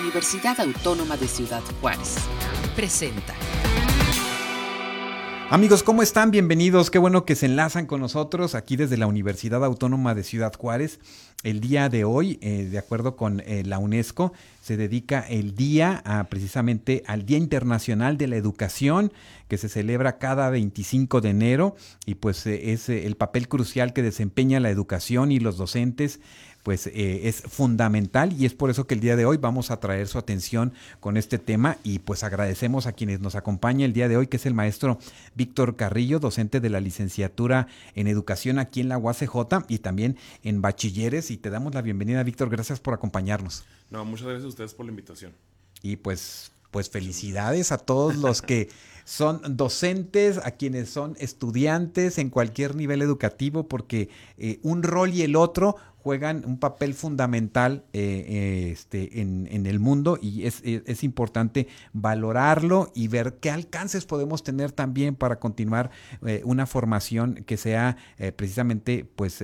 Universidad Autónoma de Ciudad Juárez. Presenta. Amigos, ¿cómo están? Bienvenidos. Qué bueno que se enlazan con nosotros aquí desde la Universidad Autónoma de Ciudad Juárez. El día de hoy, eh, de acuerdo con eh, la UNESCO, se dedica el día a, precisamente al Día Internacional de la Educación, que se celebra cada 25 de enero y pues eh, es el papel crucial que desempeña la educación y los docentes pues eh, es fundamental y es por eso que el día de hoy vamos a traer su atención con este tema y pues agradecemos a quienes nos acompaña el día de hoy, que es el maestro Víctor Carrillo, docente de la licenciatura en educación aquí en la UACJ y también en bachilleres y te damos la bienvenida Víctor, gracias por acompañarnos. No, muchas gracias a ustedes por la invitación. Y pues pues felicidades a todos los que son docentes, a quienes son estudiantes en cualquier nivel educativo, porque eh, un rol y el otro juegan un papel fundamental eh, eh, este, en, el mundo y es, importante valorarlo y ver qué alcances podemos tener también para continuar una formación que sea precisamente pues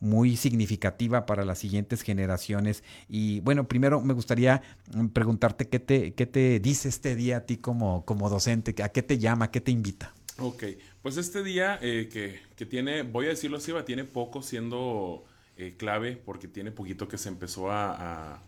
muy significativa para las siguientes generaciones. Y bueno, primero me gustaría mm, preguntarte qué te, qué te dice este día a ti como, como docente, a qué te llama, qué te invita. Ok, pues este día que, que, tiene, voy a decirlo así, va, tiene poco siendo eh, clave porque tiene poquito que se empezó a,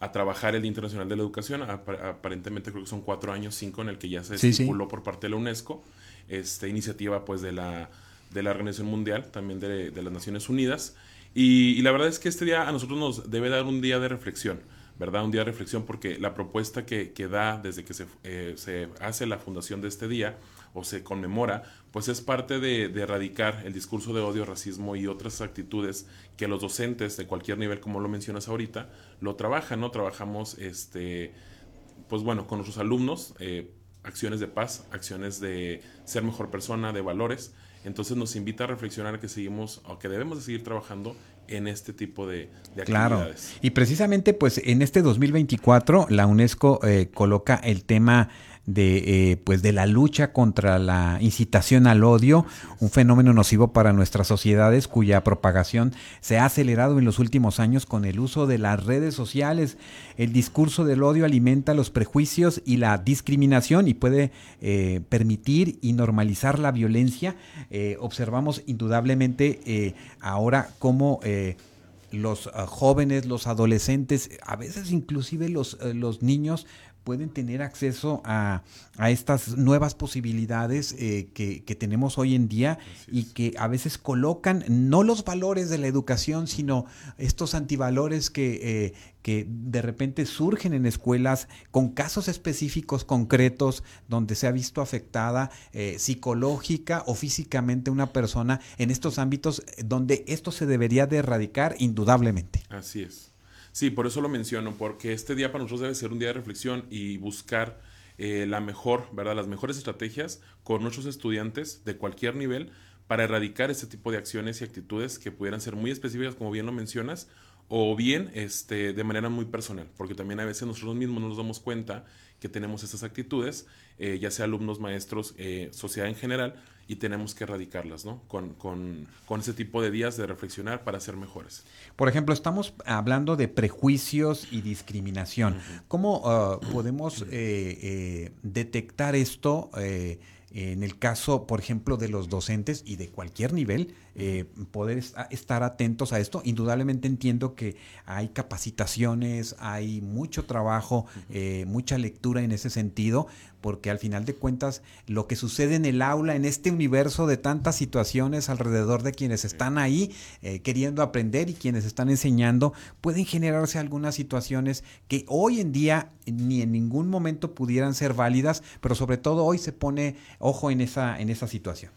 a, trabajar el Día Internacional de la Educación. aparentemente creo que son cuatro años, cinco, en el que ya se estipuló por parte de la UNESCO. Esta iniciativa pues de la, de la Organización Mundial, también de, de las Naciones Unidas. Y, la verdad es que este día a nosotros nos debe dar un día de reflexión. ¿Verdad? Un día de reflexión porque la propuesta que, que da desde que se, eh, se, hace la fundación de este día o se conmemora, pues es parte de, erradicar el discurso de odio, racismo y otras actitudes que los docentes de cualquier nivel, como lo mencionas ahorita, lo trabajan, ¿no? Trabajamos, este, pues bueno, con nuestros alumnos, eh, acciones de paz, acciones de ser mejor persona, de valores. Entonces nos invita a reflexionar que seguimos o que debemos de seguir trabajando en este tipo de, de claro. actividades. Y precisamente pues en este 2024 la UNESCO eh, coloca el tema de, eh, pues de la lucha contra la incitación al odio, un fenómeno nocivo para nuestras sociedades cuya propagación se ha acelerado en los últimos años con el uso de las redes sociales. El discurso del odio alimenta los prejuicios y la discriminación y puede eh, permitir y normalizar la violencia. Eh, observamos indudablemente ahora cómo los jóvenes, los adolescentes, a veces inclusive los, los niños pueden tener acceso a, estas nuevas posibilidades eh, que, tenemos hoy en día y que a veces colocan no los valores de la educación, sino estos antivalores que, eh, que de repente surgen en escuelas con casos específicos concretos donde se ha visto afectada eh, psicológica o físicamente una persona en estos ámbitos donde esto se debería de erradicar indudablemente. Así es. Sí, por eso lo menciono, porque este día para nosotros debe ser un día de reflexión y buscar eh, la mejor, ¿verdad? Las mejores estrategias con nuestros estudiantes de cualquier nivel para erradicar este tipo de acciones y actitudes que pudieran ser muy específicas, como bien lo mencionas, o bien este, de manera muy personal, porque también a veces nosotros mismos no nos damos cuenta que tenemos estas actitudes, eh, ya sea alumnos, maestros, eh, sociedad en general, y tenemos que erradicarlas, ¿no? Con, con, con, ese tipo de días de reflexionar para ser mejores. Por ejemplo, estamos hablando de prejuicios y discriminación. ¿Cómo uh, podemos eh, detectar esto? En el caso, por ejemplo, de los docentes y de cualquier nivel, eh, poder estar atentos a esto. Indudablemente entiendo que hay capacitaciones, hay mucho trabajo, eh, mucha lectura en ese sentido, porque al final de cuentas lo que sucede en el aula, en este universo de tantas situaciones alrededor de quienes están ahí eh, queriendo aprender y quienes están enseñando, pueden generarse algunas situaciones que hoy en día ni en ningún momento pudieran ser válidas, pero sobre todo hoy se pone ojo en esa, en esa situación.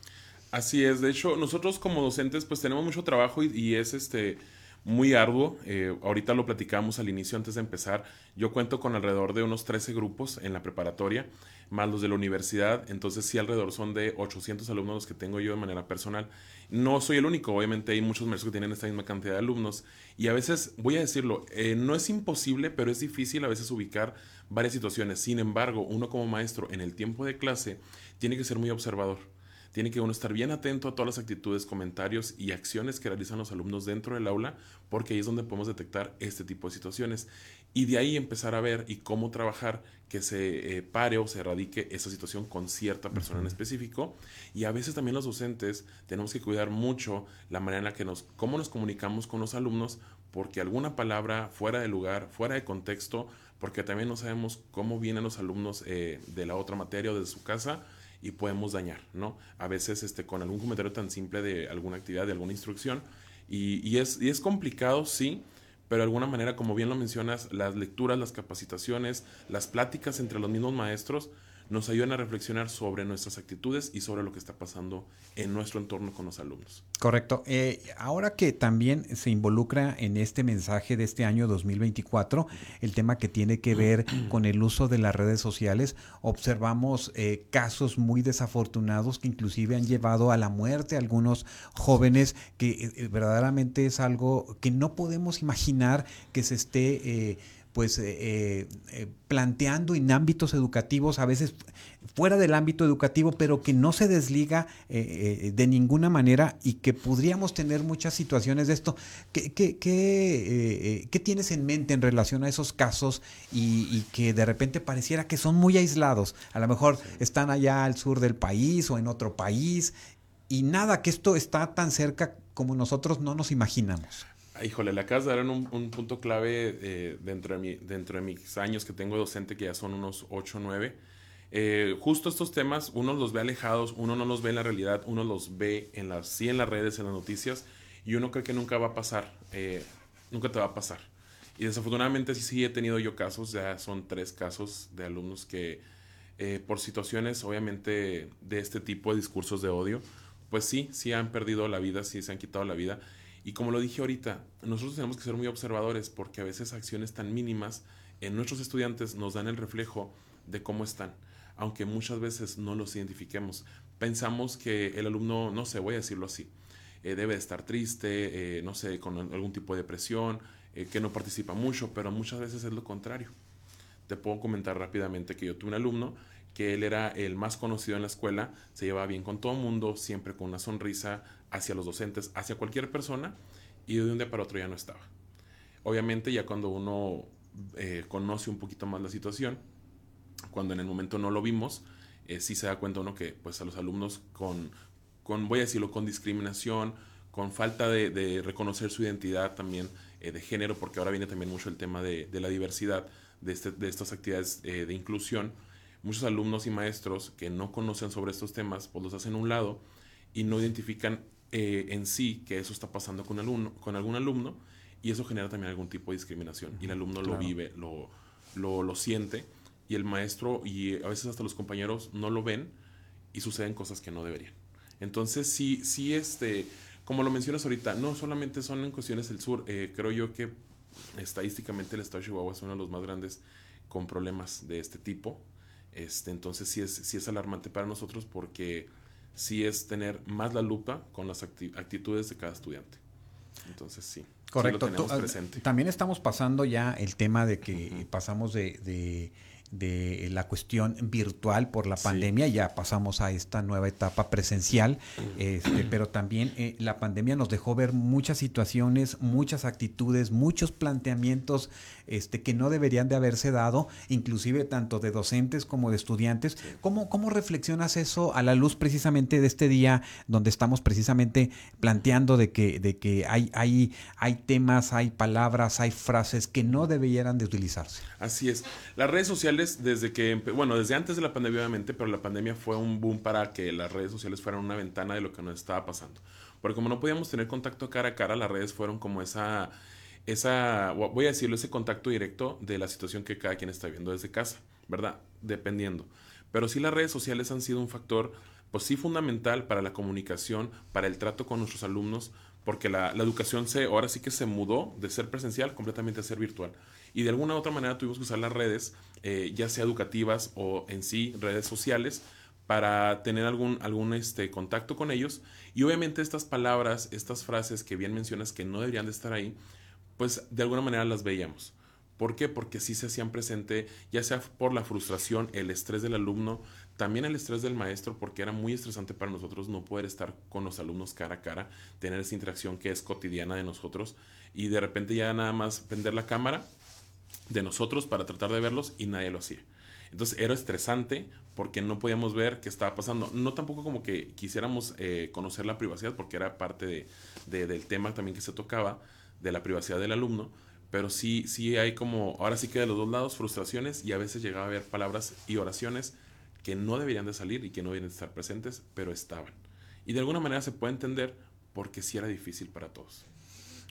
Así es, de hecho, nosotros como docentes pues tenemos mucho trabajo y, es este muy arduo. Eh, ahorita lo platicamos al inicio antes de empezar. Yo cuento con alrededor de unos 13 grupos en la preparatoria, más los de la universidad. Entonces sí, alrededor son de 800 alumnos los que tengo yo de manera personal. No soy el único, obviamente hay muchos maestros que tienen esta misma cantidad de alumnos. Y a veces, voy a decirlo, eh, no es imposible, pero es difícil a veces ubicar varias situaciones. Sin embargo, uno como maestro en el tiempo de clase tiene que ser muy observador tiene que uno estar bien atento a todas las actitudes, comentarios y acciones que realizan los alumnos dentro del aula, porque ahí es donde podemos detectar este tipo de situaciones. y de ahí empezar a ver y cómo trabajar que se eh, pare o se erradique esa situación con cierta persona en específico. Y a veces también los docentes tenemos que cuidar mucho la manera en la que nos, cómo nos comunicamos con los alumnos, porque alguna palabra fuera de lugar, fuera de contexto, porque también no sabemos cómo vienen los alumnos eh, de la otra materia o de su casa y podemos dañar, ¿no? A veces este, con algún comentario tan simple de alguna actividad, de alguna instrucción. Y, y, es, y es complicado, sí, pero de alguna manera, como bien lo mencionas, las lecturas, las capacitaciones, las pláticas entre los mismos maestros nos ayudan a reflexionar sobre nuestras actitudes y sobre lo que está pasando en nuestro entorno con los alumnos. Correcto. Eh, ahora que también se involucra en este mensaje de este año 2024, el tema que tiene que ver con el uso de las redes sociales, observamos eh, casos muy desafortunados que inclusive han llevado a la muerte a algunos jóvenes, que eh, verdaderamente es algo que no podemos imaginar que se esté pues eh, eh, eh, planteando en ámbitos educativos, a veces fuera del ámbito educativo, pero que no se desliga de ninguna manera y que podríamos tener muchas situaciones de esto. ¿Qué, qué, qué, tienes en mente en relación a esos casos y, que de repente pareciera que son muy aislados? A lo mejor están allá al sur del país o en otro país y nada, que esto está tan cerca como nosotros no nos imaginamos. Híjole, le acabas de dar un, un punto clave eh, dentro, de mi, dentro de mis años que tengo docente, que ya son unos 8 o 9. Eh, justo estos temas, uno los ve alejados, uno no los ve en la realidad, uno los ve en las, sí en las redes, en las noticias, y uno cree que nunca va a pasar, eh, nunca te va a pasar. Y desafortunadamente sí, sí he tenido yo casos, ya son tres casos de alumnos que por situaciones obviamente de este tipo de discursos de odio, pues sí, sí han perdido la vida, sí se han quitado la vida. Y como lo dije ahorita, nosotros tenemos que ser muy observadores porque a veces acciones tan mínimas en nuestros estudiantes nos dan el reflejo de cómo están, aunque muchas veces no los identifiquemos. Pensamos que el alumno, no sé, voy a decirlo así, eh, debe estar triste, eh, no sé, con algún tipo de depresión, eh, que no participa mucho, pero muchas veces es lo contrario. Te puedo comentar rápidamente que yo tuve un alumno que él era el más conocido en la escuela, se llevaba bien con todo el mundo, siempre con una sonrisa hacia los docentes, hacia cualquier persona, y de un día para otro ya no estaba. Obviamente ya cuando uno eh, conoce un poquito más la situación, cuando en el momento no lo vimos, eh, sí se da cuenta uno que pues a los alumnos con, con voy a decirlo, con discriminación, con falta de, reconocer su identidad también eh, de género, porque ahora viene también mucho el tema de, la diversidad, de, este, de estas actividades de inclusión, muchos alumnos y maestros que no conocen sobre estos temas, pues los hacen a un lado y no identifican eh, en sí que eso está pasando con, alumno, con algún alumno y eso genera también algún tipo de discriminación y el alumno lo vive, lo, lo, lo, siente y el maestro y a veces hasta los compañeros no lo ven y suceden cosas que no deberían. Entonces sí, sí, este, como lo mencionas ahorita, no solamente son en cuestiones del sur, eh, creo yo que estadísticamente el estado de Chihuahua es uno de los más grandes con problemas de este tipo. Este, entonces sí es, sí es alarmante para nosotros porque sí es tener más la lupa con las actitudes de cada estudiante. Entonces sí. Correcto. Ah, también estamos pasando ya el tema de que pasamos de de la cuestión virtual por la pandemia, ya pasamos a esta nueva etapa presencial, este, pero también eh, la pandemia nos dejó ver muchas situaciones, muchas actitudes, muchos planteamientos este, que no deberían de haberse dado, inclusive tanto de docentes como de estudiantes. ¿Cómo, ¿Cómo reflexionas eso a la luz precisamente de este día donde estamos precisamente planteando de que, de que hay, hay, hay temas, hay palabras, hay frases que no deberían de utilizarse? Así es. Las redes sociales desde que, bueno, desde antes de la pandemia obviamente, pero la pandemia fue un boom para que las redes sociales fueran una ventana de lo que nos estaba pasando. Porque como no podíamos tener contacto cara a cara, las redes fueron como esa, esa, voy a decirlo, ese contacto directo de la situación que cada quien está viendo desde casa, ¿verdad? Dependiendo. Pero sí las redes sociales han sido un factor, pues sí fundamental para la comunicación, para el trato con nuestros alumnos, porque la, la, educación se, ahora sí que se mudó de ser presencial completamente a ser virtual. Y de alguna u otra manera tuvimos que usar las redes, eh, ya sea educativas o en sí redes sociales, para tener algún, algún este, contacto con ellos. Y obviamente estas palabras, estas frases que bien mencionas que no deberían de estar ahí, pues de alguna manera las veíamos. ¿Por qué? Porque sí se hacían presente, ya sea por la frustración, el estrés del alumno, también el estrés del maestro, porque era muy estresante para nosotros no poder estar con los alumnos cara a cara, tener esa interacción que es cotidiana de nosotros y de repente ya nada más prender la cámara, de nosotros para tratar de verlos y nadie lo hacía. Entonces era estresante porque no podíamos ver qué estaba pasando. No tampoco como que quisiéramos eh, conocer la privacidad porque era parte de, del tema también que se tocaba, de la privacidad del alumno. Pero sí, sí hay como, ahora sí que de los dos lados, frustraciones y a veces llegaba a haber palabras y oraciones que no deberían de salir y que no deberían de estar presentes, pero estaban. Y de alguna manera se puede entender porque sí era difícil para todos.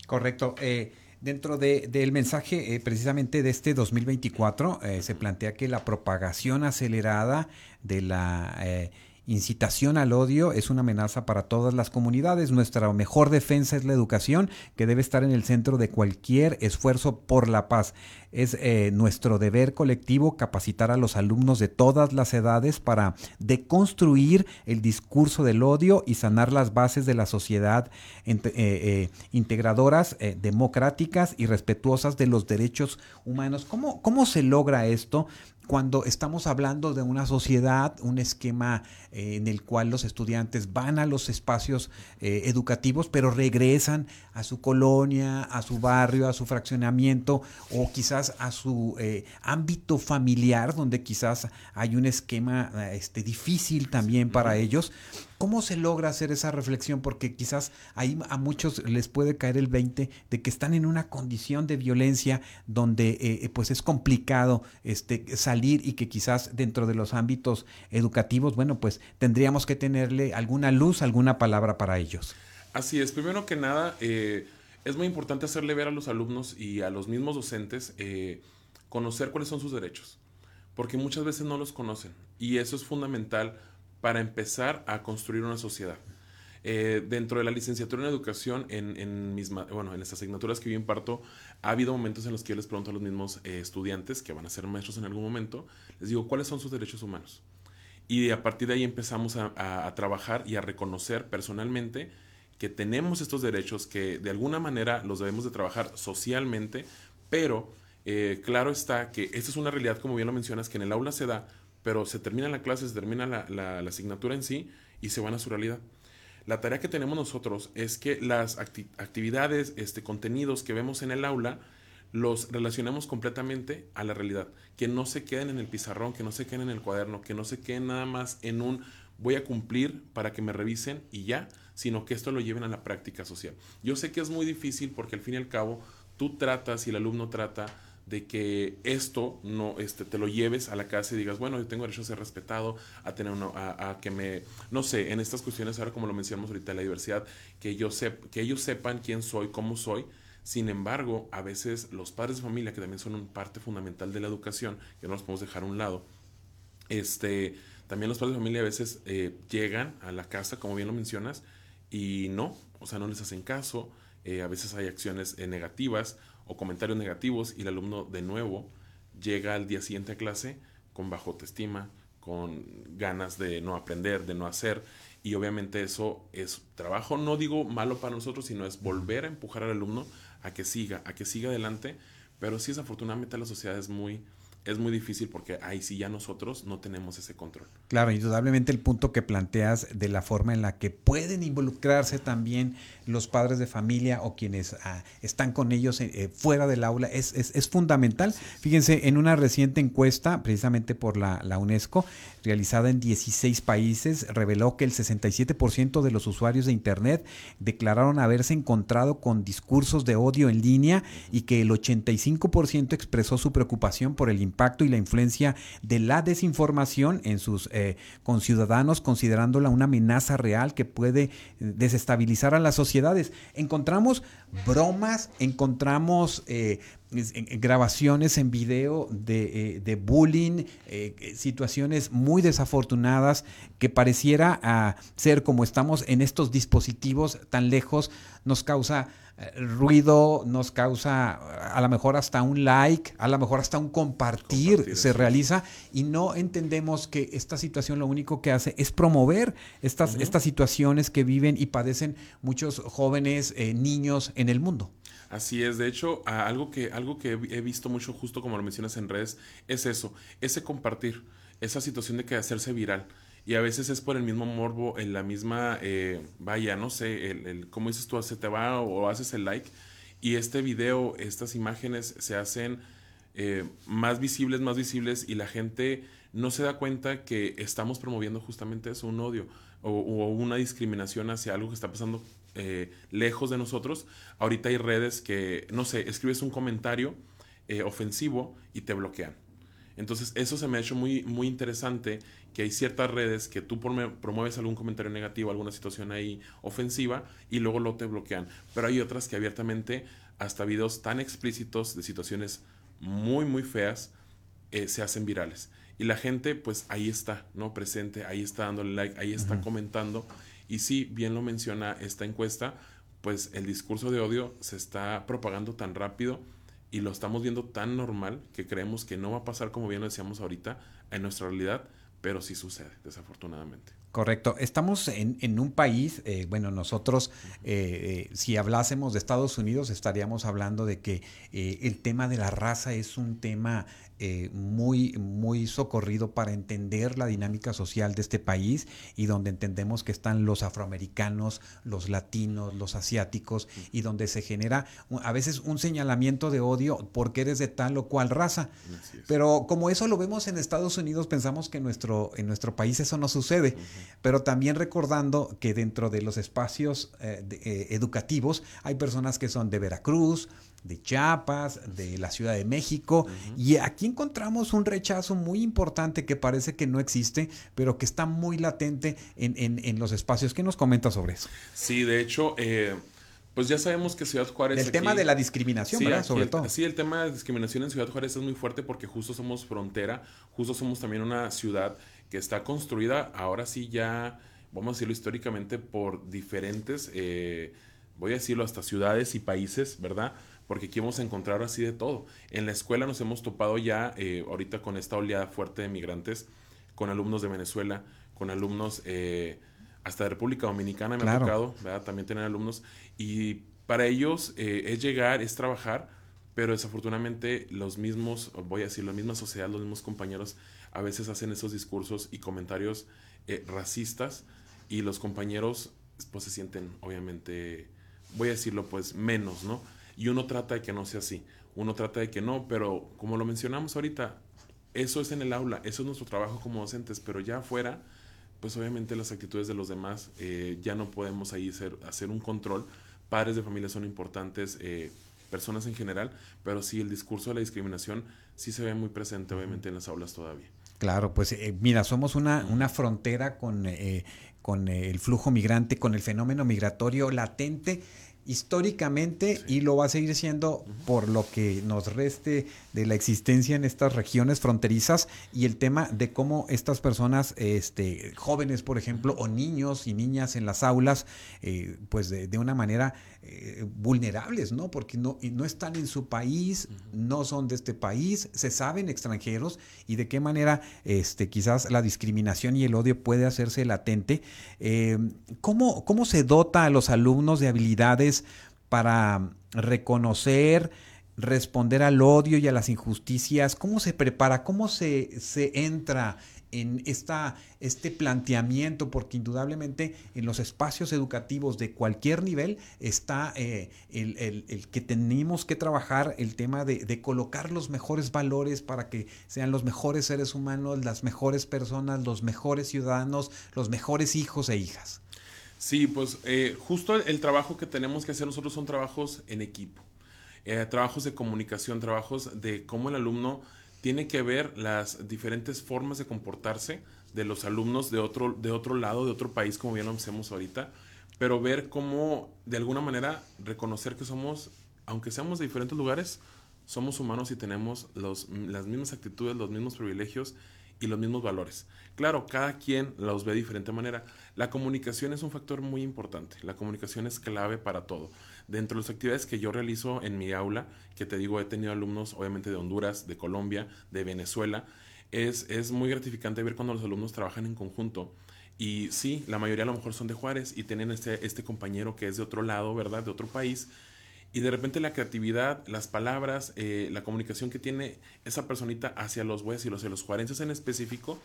Correcto. Eh, Dentro del mensaje eh, precisamente de este 2024 eh, se plantea que la propagación acelerada de la eh, incitación al odio es una amenaza para todas las comunidades. Nuestra mejor defensa es la educación, que debe estar en el centro de cualquier esfuerzo por la paz. Es eh, nuestro deber colectivo capacitar a los alumnos de todas las edades para deconstruir el discurso del odio y sanar las bases de la sociedad eh, eh, integradoras, democráticas y respetuosas de los derechos humanos. ¿Cómo, ¿Cómo se logra esto? Cuando estamos hablando de una sociedad, un esquema eh, en el cual los estudiantes van a los espacios eh, educativos, pero regresan a su colonia, a su barrio, a su fraccionamiento o quizás a su eh, ámbito familiar, donde quizás hay un esquema este, difícil también para ellos. ¿Cómo se logra hacer esa reflexión? Porque quizás ahí a muchos les puede caer el 20 de que están en una condición de violencia donde eh, eh, pues es complicado este, salir y que quizás dentro de los ámbitos educativos, bueno, pues tendríamos que tenerle alguna luz, alguna palabra para ellos. Así es, primero que nada, eh, es muy importante hacerle ver a los alumnos y a los mismos docentes conocer cuáles son sus derechos, porque muchas veces no los conocen y eso es fundamental para empezar a construir una sociedad. Eh, dentro de la licenciatura en educación, en, en, mis, bueno, en estas asignaturas que yo imparto, ha habido momentos en los que yo les pregunto a los mismos eh, estudiantes, que van a ser maestros en algún momento, les digo, ¿cuáles son sus derechos humanos? Y a partir de ahí empezamos a, a, trabajar y a reconocer personalmente que tenemos estos derechos, que de alguna manera los debemos de trabajar socialmente, pero eh, claro está que esta es una realidad, como bien lo mencionas, que en el aula se da, pero se termina la clase, se termina la, asignatura en sí y se van a su realidad. La tarea que tenemos nosotros es que las actividades, este, contenidos que vemos en el aula, los relacionemos completamente a la realidad, que no se queden en el pizarrón, que no se queden en el cuaderno, que no se queden nada más en un voy a cumplir para que me revisen y ya, sino que esto lo lleven a la práctica social. Yo sé que es muy difícil porque al fin y al cabo tú tratas y el alumno trata de que esto no este, te lo lleves a la casa y digas, bueno, yo tengo derecho a ser respetado, a tener uno, a, que me, no sé, en estas cuestiones, ahora como lo mencionamos ahorita, la diversidad, que, yo que ellos sepan quién soy, cómo soy. Sin embargo, a veces los padres de familia, que también son una parte fundamental de la educación, que no los podemos dejar a un lado, este, también los padres de familia a veces eh, llegan a la casa, como bien lo mencionas, y no, o sea, no les hacen caso, eh, a veces hay acciones eh, negativas o comentarios negativos y el alumno de nuevo llega al día siguiente a clase con bajo autoestima, con ganas de no aprender, de no hacer. Y obviamente eso es trabajo, no digo malo para nosotros, sino es volver a empujar al alumno a que siga, a que siga adelante. Pero sí, desafortunadamente la sociedad es muy, es muy difícil porque ahí sí ya nosotros no tenemos ese control. Claro, indudablemente el punto que planteas de la forma en la que pueden involucrarse también los padres de familia o quienes ah, están con ellos eh, eh, fuera del aula es, es, fundamental. Fíjense, en una reciente encuesta, precisamente por la, la UNESCO, realizada en 16 países, reveló que el 67% de los usuarios de Internet declararon haberse encontrado con discursos de odio en línea y que el 85% expresó su preocupación por el impacto y la influencia de la desinformación en sus eh, conciudadanos, considerándola una amenaza real que puede desestabilizar a la sociedad Encontramos bromas, encontramos eh, grabaciones en video de, eh, bullying, eh, situaciones muy desafortunadas que pareciera ah, ser como estamos en estos dispositivos tan lejos, nos causa ruido, nos causa a lo mejor hasta un like, a lo mejor hasta un compartir, se realiza y no entendemos que esta situación lo único que hace es promover estas, estas situaciones que viven y padecen muchos jóvenes, eh, niños en el mundo. Así es, de hecho, algo que, algo que he visto mucho, justo como lo mencionas en redes, es eso, ese compartir, esa situación de que hacerse viral y a veces es por el mismo morbo, en la misma, eh, vaya, no sé, el, el, como dices tú, se te va o, haces el like y este video, estas imágenes se hacen eh, más visibles, más visibles y la gente no se da cuenta que estamos promoviendo justamente eso, un odio o, una discriminación hacia algo que está pasando eh, lejos de nosotros. Ahorita hay redes que, no sé, escribes un comentario ofensivo y te bloquean. Entonces eso se me ha hecho muy, muy interesante que hay ciertas redes que tú promueves algún comentario negativo, alguna situación ahí ofensiva y luego lo te bloquean. Pero hay otras que abiertamente hasta videos tan explícitos de situaciones muy, muy feas eh, se hacen virales. Y la gente, pues ahí está, ¿no? Presente, ahí está dándole like, ahí está comentando. Y sí, bien lo menciona esta encuesta, pues el discurso de odio se está propagando tan rápido y lo estamos viendo tan normal que creemos que no va a pasar como bien lo decíamos ahorita en nuestra realidad, pero sí sucede, desafortunadamente. Correcto. Estamos en, un país, eh, bueno, nosotros, eh, eh, si hablásemos de Estados Unidos, estaríamos hablando de que el tema de la raza es un tema eh, muy, muy socorrido para entender la dinámica social de este país y donde entendemos que están los afroamericanos, los latinos, los asiáticos y donde se genera a veces un señalamiento de odio porque eres de tal o cual raza. Pero como eso lo vemos en Estados Unidos, pensamos que en nuestro, en nuestro país eso no sucede. Pero también recordando que dentro de los espacios eh, eh, educativos hay personas que son de Veracruz, de Chiapas, de la Ciudad de México, y aquí encontramos un rechazo muy importante que parece que no existe, pero que está muy latente en, los espacios. ¿Qué nos comenta sobre eso? Sí, de hecho, eh, pues ya sabemos que Ciudad Juárez... El tema de la discriminación, ¿verdad? sobre todo. Sí, el tema de discriminación en Ciudad Juárez es muy fuerte porque justo somos frontera, justo somos también una ciudad que está construida, ahora sí ya, vamos a decirlo históricamente, por diferentes... Eh, voy a decirlo, hasta ciudades y países, ¿verdad? Porque aquí vamos a encontrar así de todo. En la escuela nos hemos topado ya, eh, ahorita con esta oleada fuerte de migrantes, con alumnos de Venezuela, con alumnos eh, hasta de República Dominicana me ha tocado, ¿verdad? También tener alumnos. Y para ellos eh, es llegar, es trabajar, pero desafortunadamente los mismos, voy a decir, la misma sociedad, los mismos compañeros, a veces hacen esos discursos y comentarios racistas y los compañeros pues se sienten obviamente, voy a decirlo pues menos, ¿no? Y uno trata de que no sea así. Uno trata de que no, pero como lo mencionamos ahorita, eso es en el aula, eso es nuestro trabajo como docentes, pero ya afuera, pues obviamente las actitudes de los demás eh, ya no podemos ahí hacer, hacer un control. Padres de familia son importantes, eh, personas en general, pero sí el discurso de la discriminación sí se ve muy presente obviamente en las aulas todavía. Claro, pues eh, mira, somos una, una frontera con, con el flujo migrante, con el fenómeno migratorio latente históricamente y lo va a seguir siendo por lo que nos reste de la existencia en estas regiones fronterizas y el tema de cómo estas personas, este, jóvenes por ejemplo, o niños y niñas en las aulas, eh, pues de, una manera eh, vulnerables, ¿no? Porque no, no están en su país, no son de este país, se saben extranjeros y de qué manera este, quizás la discriminación y el odio puede hacerse latente. Eh, ¿cómo, ¿Cómo se dota a los alumnos de habilidades para reconocer, responder al odio y a las injusticias? ¿Cómo se prepara? ¿Cómo se, se entra en esta, este planteamiento? Porque indudablemente en los espacios educativos de cualquier nivel está eh, el, que tenemos que trabajar el tema de, de, colocar los mejores valores para que sean los mejores seres humanos, las mejores personas, los mejores ciudadanos, los mejores hijos e hijas. Sí, pues eh, justo el, trabajo que tenemos que hacer nosotros son trabajos en equipo, eh, trabajos de comunicación, trabajos de cómo el alumno tiene que ver las diferentes formas de comportarse de los alumnos de otro, de otro lado, de otro país, como bien lo hacemos ahorita, pero ver cómo de alguna manera reconocer que somos, aunque seamos de diferentes lugares, somos humanos y tenemos los, las mismas actitudes, los mismos privilegios y los mismos valores. Claro, cada quien los ve de diferente manera. La comunicación es un factor muy importante. La comunicación es clave para todo. Dentro de las actividades que yo realizo en mi aula, que te digo, he tenido alumnos obviamente de Honduras, de Colombia, de Venezuela, es, es muy gratificante ver cuando los alumnos trabajan en conjunto. Y sí, la mayoría a lo mejor son de Juárez y tienen este, este compañero que es de otro lado, ¿verdad? De otro país y de repente la creatividad, las palabras, eh, la comunicación que tiene esa personita hacia los bueyes y los, los juarenses en específico,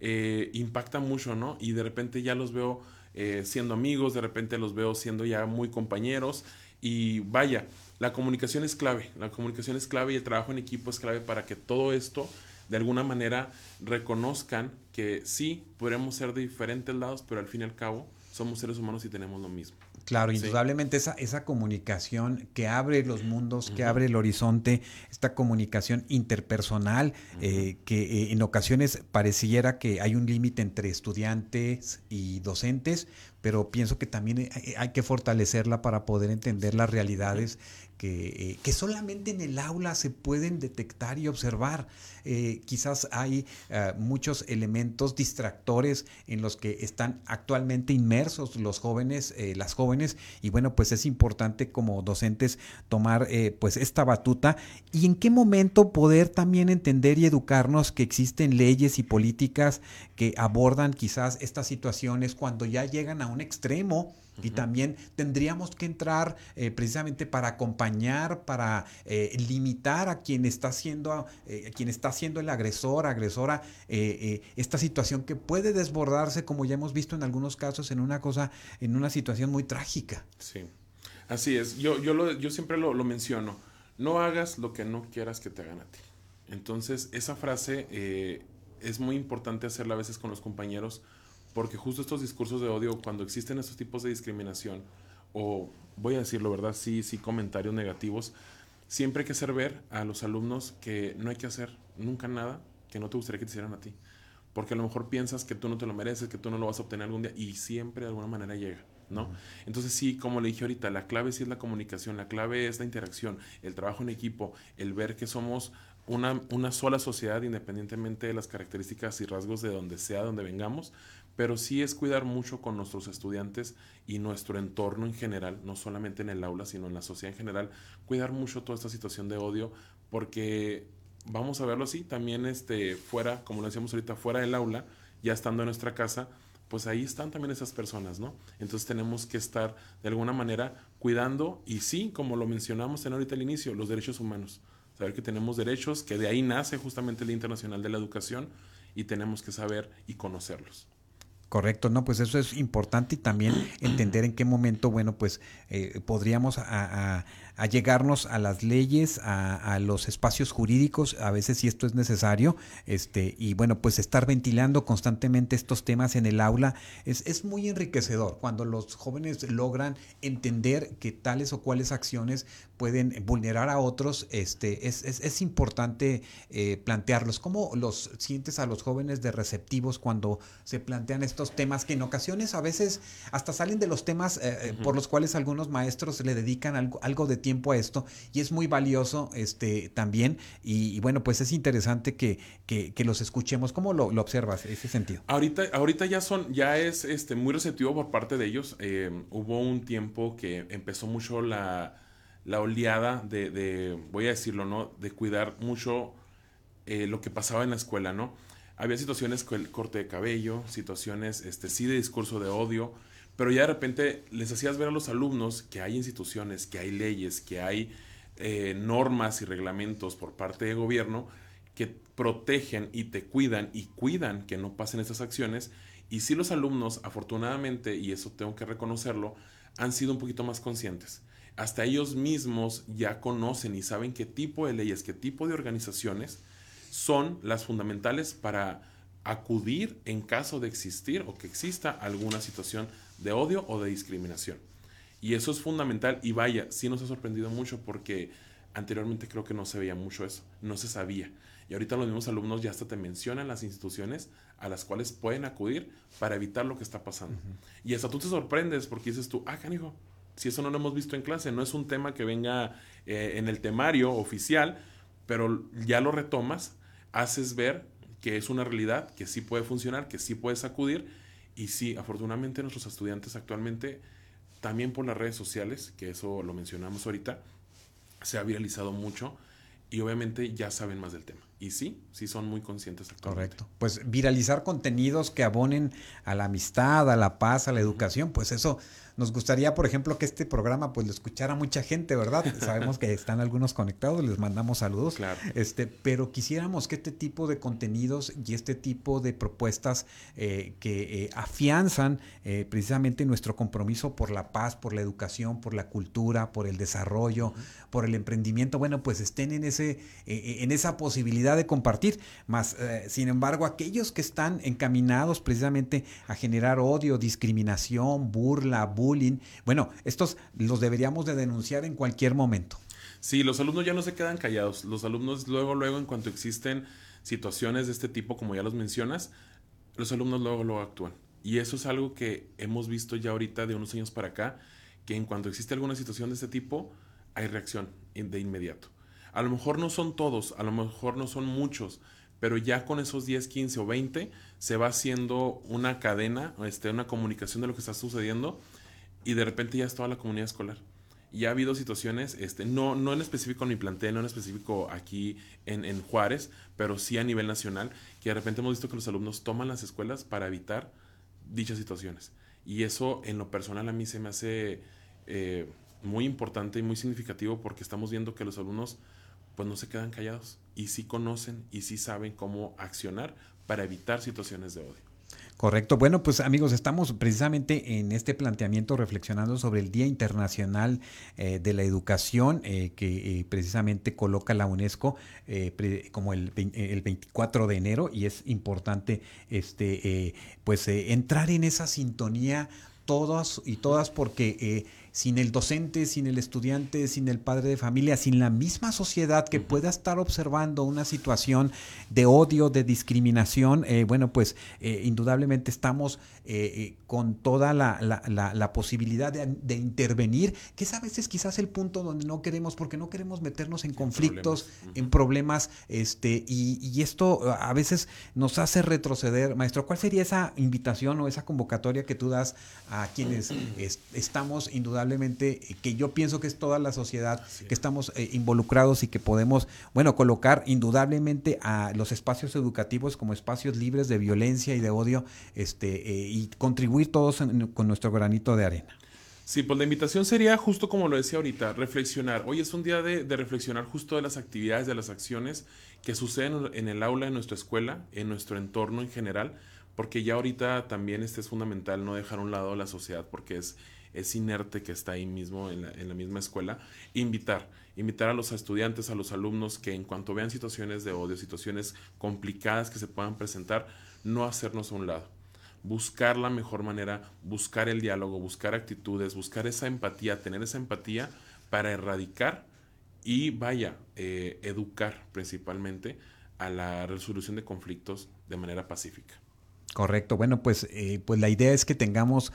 eh, impacta mucho, ¿no? Y de repente ya los veo eh, siendo amigos, de repente los veo siendo ya muy compañeros Y vaya, la comunicación es clave, la comunicación es clave y el trabajo en equipo es clave para que todo esto de alguna manera reconozcan que sí, podremos ser de diferentes lados, pero al fin y al cabo somos seres humanos y tenemos lo mismo. Claro, indudablemente esa, esa comunicación que abre los mundos, que abre el horizonte, esta comunicación interpersonal, eh, que eh, en ocasiones pareciera que hay un límite entre estudiantes y docentes, pero pienso que también hay que fortalecerla para poder entender las realidades eh, que, solamente en el aula se pueden detectar y observar. Eh, quizás hay eh, muchos elementos distractores en los que están actualmente inmersos los jóvenes, las jóvenes, y bueno, pues es importante como docentes tomar pues esta batuta y en qué momento poder también entender y educarnos que existen leyes y políticas que abordan quizás estas situaciones cuando ya llegan a un extremo y también tendríamos que entrar eh, precisamente para acompañar, para eh, limitar a quien está siendo, eh, quien está siendo el agresor, agresora, esta situación que puede desbordarse, como ya hemos visto en algunos casos, en una cosa, en una situación muy trágica. Sí, así es. Yo, yo, lo, yo siempre lo, lo menciono. No hagas lo que no quieras que te hagan a ti. Entonces, esa frase es muy importante hacerla a veces con los compañeros porque justo estos discursos de odio, cuando existen estos tipos de discriminación, o voy a decirlo, ¿verdad? Sí, sí, comentarios negativos, siempre hay que hacer ver a los alumnos que no hay que hacer nunca nada que no te gustaría que te hicieran a ti. Porque a lo mejor piensas que tú no te lo mereces, que tú no lo vas a obtener algún día, y siempre de alguna manera llega. ¿no? Entonces sí, como le dije ahorita, la clave sí es la comunicación, la clave es la interacción, el trabajo en equipo, el ver que somos una, una sola sociedad independientemente de las características y rasgos de donde sea, donde vengamos, pero sí es cuidar mucho con nuestros estudiantes y nuestro entorno en general, no solamente en el aula, sino en la sociedad en general, cuidar mucho toda esta situación de odio, porque vamos a verlo así, también este, fuera, como lo decíamos ahorita, fuera del aula, ya estando en nuestra casa, pues ahí están también esas personas, ¿no? Entonces tenemos que estar de alguna manera cuidando y sí, como lo mencionamos en ahorita al inicio, los derechos humanos. Saber que tenemos derechos, que de ahí nace justamente el Internacional de la Educación y tenemos que saber y conocerlos. Correcto, no, pues eso es importante y también entender en qué momento, bueno, pues eh, podríamos a, a llegarnos a las leyes, a, los espacios jurídicos, a veces si esto es necesario, este, y bueno, pues estar ventilando constantemente estos temas en el aula es, es muy enriquecedor cuando los jóvenes logran entender que tales o cuales acciones pueden vulnerar a otros, este, es, es, es importante eh, plantearlos. ¿Cómo los sientes a los jóvenes de receptivos cuando se plantean estos temas que en ocasiones a veces hasta salen de los temas eh, eh, por los cuales algunos maestros le dedican algo, algo de tiempo a esto y es muy valioso este, también. Y, bueno, pues es interesante que, que, los escuchemos. ¿Cómo lo, lo, observas ese sentido? Ahorita, ahorita ya son, ya es este, muy receptivo por parte de ellos. Eh, hubo un tiempo que empezó mucho la, la oleada de, de, voy a decirlo, ¿no? De cuidar mucho eh, lo que pasaba en la escuela, ¿no? Había situaciones con el corte de cabello, situaciones, este, sí, de discurso de odio, pero ya de repente les hacías ver a los alumnos que hay instituciones, que hay leyes, que hay eh, normas y reglamentos por parte del gobierno que protegen y te cuidan y cuidan que no pasen estas acciones. Y si los alumnos, afortunadamente, y eso tengo que reconocerlo, han sido un poquito más conscientes. Hasta ellos mismos ya conocen y saben qué tipo de leyes, qué tipo de organizaciones son las fundamentales para acudir en caso de existir o que exista alguna situación de odio o de discriminación. Y eso es fundamental y vaya, sí nos ha sorprendido mucho porque anteriormente creo que no se veía mucho eso, no se sabía. Y ahorita los mismos alumnos ya hasta te mencionan las instituciones a las cuales pueden acudir para evitar lo que está pasando. Y hasta tú te sorprendes porque dices tú, ah, canijo, si eso no lo hemos visto en clase, no es un tema que venga eh, en el temario oficial, pero ya lo retomas, haces ver que es una realidad, que sí puede funcionar, que sí puedes acudir y sí, afortunadamente nuestros estudiantes actualmente, también por las redes sociales, que eso lo mencionamos ahorita, se ha viralizado mucho y obviamente ya saben más del tema. Y sí, sí son muy conscientes actualmente. Correcto. Pues viralizar contenidos que abonen a la amistad, a la paz, a la educación, pues eso nos gustaría, por ejemplo, que este programa pues lo escuchara mucha gente, ¿verdad? Sabemos que están algunos conectados, les mandamos saludos. Claro. Este, pero quisiéramos que este tipo de contenidos y este tipo de propuestas eh, que eh, afianzan eh, precisamente nuestro compromiso por la paz, por la educación, por la cultura, por el desarrollo, por el emprendimiento, bueno, pues estén en ese, en esa posibilidad de compartir. Más, sin embargo, aquellos que están encaminados precisamente a generar odio, discriminación, burla, burla bullying. Bueno, estos los deberíamos de denunciar en cualquier momento. Sí, los alumnos ya no se quedan callados. Los alumnos luego, luego, en cuanto existen situaciones de este tipo, como ya los mencionas, los alumnos luego, luego actúan. Y eso es algo que hemos visto ya ahorita de unos años para acá, que en cuanto existe alguna situación de este tipo, hay reacción de inmediato. A lo mejor no son todos, a lo mejor no son muchos, pero ya con esos 10, 15 o 20 se va haciendo una cadena, este, una comunicación de lo que está sucediendo y de repente ya es toda la comunidad escolar. Y ha habido situaciones, este, no, no en específico en mi plantel, no en específico aquí en, en, Juárez, pero sí a nivel nacional, que de repente hemos visto que los alumnos toman las escuelas para evitar dichas situaciones. Y eso en lo personal a mí se me hace eh, muy importante y muy significativo porque estamos viendo que los alumnos pues no se quedan callados y sí conocen y sí saben cómo accionar para evitar situaciones de odio. Correcto. Bueno, pues amigos, estamos precisamente en este planteamiento reflexionando sobre el Día Internacional eh, de la Educación eh, que eh, precisamente coloca la UNESCO como el, el, 24 de enero y es importante este pues entrar en esa sintonía todas y todas porque sin el docente, sin el estudiante, sin el padre de familia, sin la misma sociedad que pueda estar observando una situación de odio, de discriminación, eh, bueno, pues eh, indudablemente estamos eh, con toda la, la, posibilidad de, intervenir, que es a veces quizás el punto donde no queremos, porque no queremos meternos en conflictos, en problemas, este, y, esto a veces nos hace retroceder. Maestro, ¿cuál sería esa invitación o esa convocatoria que tú das a quienes estamos indudablemente eh, que yo pienso que es toda la sociedad, que estamos eh, involucrados y que podemos, bueno, colocar indudablemente a los espacios educativos como espacios libres de violencia y de odio este, eh, y contribuir todos con nuestro granito de arena. Sí, pues la invitación sería justo como lo decía ahorita, reflexionar. Hoy es un día de, de, reflexionar justo de las actividades, de las acciones que suceden en el aula, en nuestra escuela, en nuestro entorno en general, porque ya ahorita también este es fundamental no dejar a un lado la sociedad, porque es es inerte que está ahí mismo en la, misma escuela, invitar, invitar a los estudiantes, a los alumnos que en cuanto vean situaciones de odio, situaciones complicadas que se puedan presentar, no hacernos a un lado. Buscar la mejor manera, buscar el diálogo, buscar actitudes, buscar esa empatía, tener esa empatía para erradicar y vaya, eh, educar principalmente a la resolución de conflictos de manera pacífica. Correcto. Bueno, pues, eh, pues la idea es que tengamos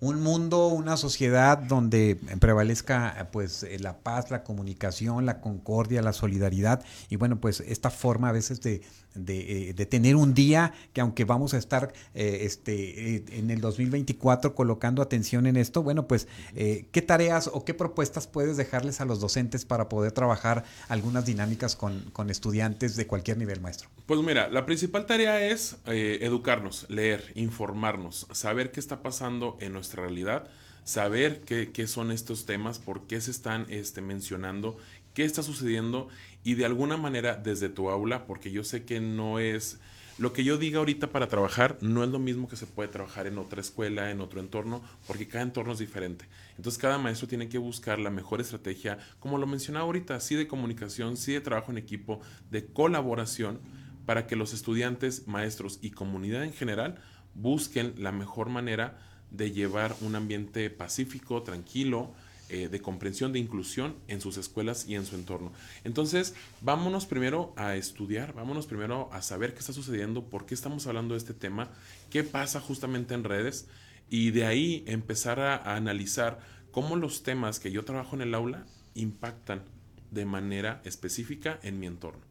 un mundo, una sociedad donde prevalezca pues eh, la paz, la comunicación, la concordia, la solidaridad. Y bueno pues esta forma a veces de, de, eh, de tener un día que aunque vamos a estar eh, este, en el 2024 colocando atención en esto, bueno pues qué tareas o qué propuestas puedes dejarles a los docentes para poder trabajar algunas dinámicas con, con estudiantes de cualquier nivel maestro. Pues mira, la principal tarea es educarnos, leer, informarnos, saber qué está pasando en nuestra realidad, saber qué, qué, son estos temas, por qué se están este, mencionando, qué está sucediendo y de alguna manera desde tu aula, porque yo sé que no es... Lo que yo diga ahorita para trabajar no es lo mismo que se puede trabajar en otra escuela, en otro entorno, porque cada entorno es diferente. Entonces cada maestro tiene que buscar la mejor estrategia, como lo mencionaba ahorita, sí de comunicación, sí de trabajo en equipo, de colaboración, para que los estudiantes, maestros y comunidad en general busquen la mejor manera de llevar un ambiente pacífico, tranquilo, eh, de comprensión, de inclusión en sus escuelas y en su entorno. Entonces, vámonos primero a estudiar, vámonos primero a saber qué está sucediendo, por qué estamos hablando de este tema, qué pasa justamente en redes y de ahí empezar a, analizar cómo los temas que yo trabajo en el aula impactan de manera específica en mi entorno.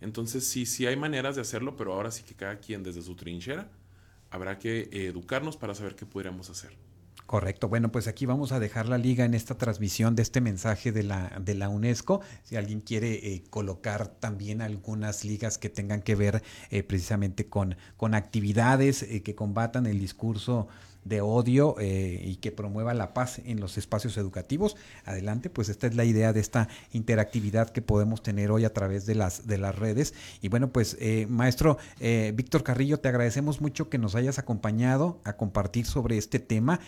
Entonces, sí, sí hay maneras de hacerlo, pero ahora sí que cada quien desde su trinchera habrá que educarnos para saber qué podríamos hacer. Correcto. Bueno, pues aquí vamos a dejar la liga en esta transmisión de este mensaje de la, de la UNESCO. Si alguien quiere eh, colocar también algunas ligas que tengan que ver eh, precisamente con, con actividades eh, que combatan el discurso de odio eh, y que promueva la paz en los espacios educativos. Adelante, pues esta es la idea de esta interactividad que podemos tener hoy a través de las, de las redes. Y bueno, pues eh, maestro eh, Víctor Carrillo, te agradecemos mucho que nos hayas acompañado a compartir sobre este tema,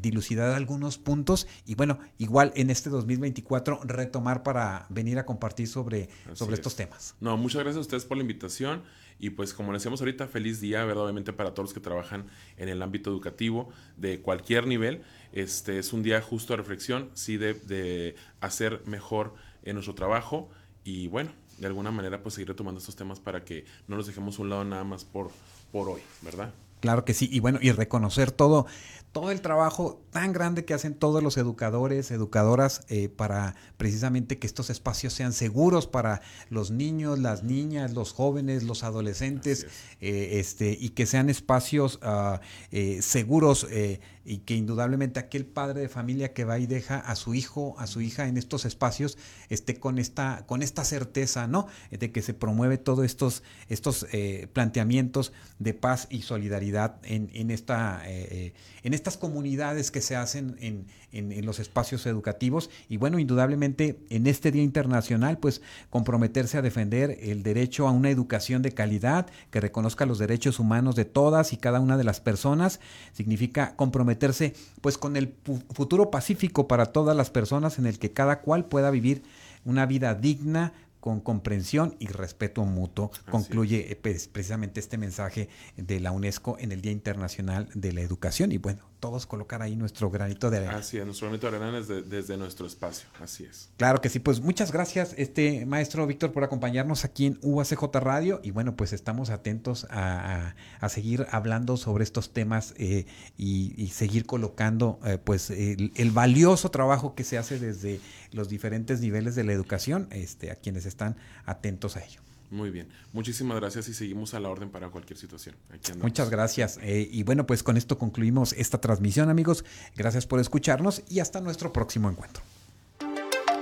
dilucidar algunos puntos y bueno, igual en este 2024 retomar para venir a compartir sobre, sobre estos temas. No, muchas gracias a ustedes por la invitación. Y pues como decíamos ahorita, feliz día, ¿verdad? Obviamente para todos los que trabajan en el ámbito educativo de cualquier nivel. Este es un día justo de reflexión, sí, de, de hacer mejor en nuestro trabajo y bueno, de alguna manera pues seguir retomando estos temas para que no los dejemos a un lado nada más por, por hoy, ¿verdad? Claro que sí, y bueno, y reconocer todo, todo el trabajo tan grande que hacen todos los educadores, educadoras, eh, para precisamente que estos espacios sean seguros para los niños, las niñas, los jóvenes, los adolescentes, eh, este, y que sean espacios uh, eh, seguros eh, y que indudablemente aquel padre de familia que va y deja a su hijo, a su hija en estos espacios, esté con esta, con esta certeza, ¿no? De que se promueve todos estos, estos eh, planteamientos de paz y solidaridad en, en esta, eh, en estas comunidades que se hacen en, en, los espacios educativos. Y bueno, indudablemente en este Día Internacional, pues comprometerse a defender el derecho a una educación de calidad que reconozca los derechos humanos de todas y cada una de las personas, significa comprometerse meterse pues con el futuro pacífico para todas las personas en el que cada cual pueda vivir una vida digna, con comprensión y respeto mutuo, Así concluye es. pues, precisamente este mensaje de la UNESCO en el Día Internacional de la Educación. Y bueno, todos colocar ahí nuestro granito de arena. Así es, nuestro granito de arena desde, desde nuestro espacio, así es. Claro que sí, pues muchas gracias, este maestro Víctor, por acompañarnos aquí en UACJ Radio. Y bueno, pues estamos atentos a, a, a seguir hablando sobre estos temas eh, y, y, seguir colocando eh, pues el, el valioso trabajo que se hace desde los diferentes niveles de la educación, este, a quienes están atentos a ello. Muy bien, muchísimas gracias y seguimos a la orden para cualquier situación. Muchas gracias. Eh, y bueno, pues con esto concluimos esta transmisión, amigos. Gracias por escucharnos y hasta nuestro próximo encuentro.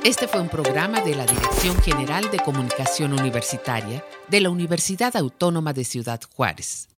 Este fue un programa de la Dirección General de Comunicación Universitaria de la Universidad Autónoma de Ciudad Juárez.